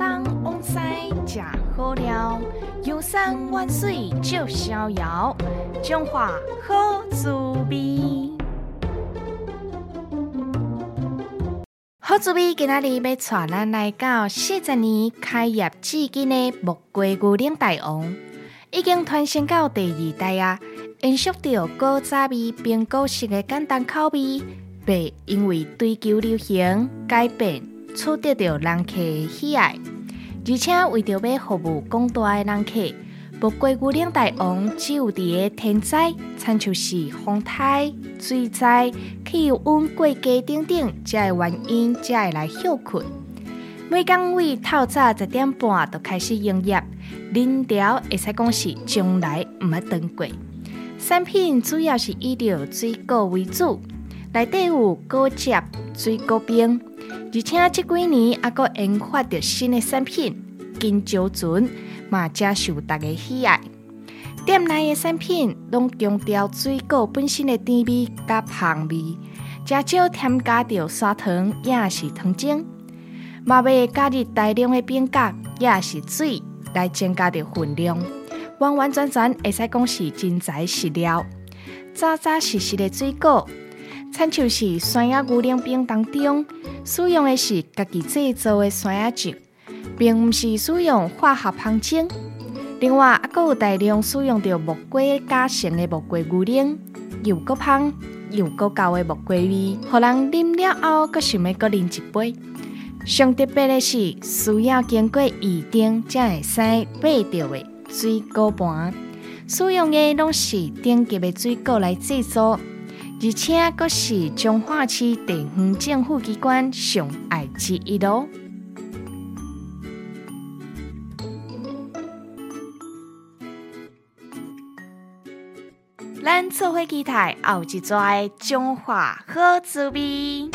东往西食好料，游山玩水就逍遥，中华好滋味。好滋味，今仔日要带咱来到四十年开业至今的木瓜牛奶大王，已经传承到第二代啊！延续着古早味并古式的简单口味，被因为追求流行改变，取得着人客的喜爱。而且为着要服务广大的人客，木瓜牛奶大王只有伫个天灾、亲像是风台、水灾、气温过低等等才会原因，才会来休困。每工位透早十点半就开始营业，人潮会使讲是从来毋捌断过。产品主要是以着水果为主，内底有果汁、水果冰，而且这几年还阁研发着新的产品金蕉醇，嘛正受大家喜爱。店内的产品拢强调水果本身的甜味甲香味，加少添加着砂糖，也是糖精，嘛未加入大量的冰角，也是水来增加着分量。完完全全会使讲是真材实料，扎扎实实的水果，参像是酸芽牛奶冰当中使用的是家己制作的酸芽汁，并毋是使用化学香精。另外，还有大量使用着木瓜加成的木瓜牛奶，又够香又够高的木瓜味，互人啉了后佫想要佫啉一杯。上特别的是，需要经过预定才会使买到的。水果盘使用的拢是顶级的水果来制作，而且阁是彰化市地方政府机关上爱之一咯。咱做伙期待后一跩中华好滋味。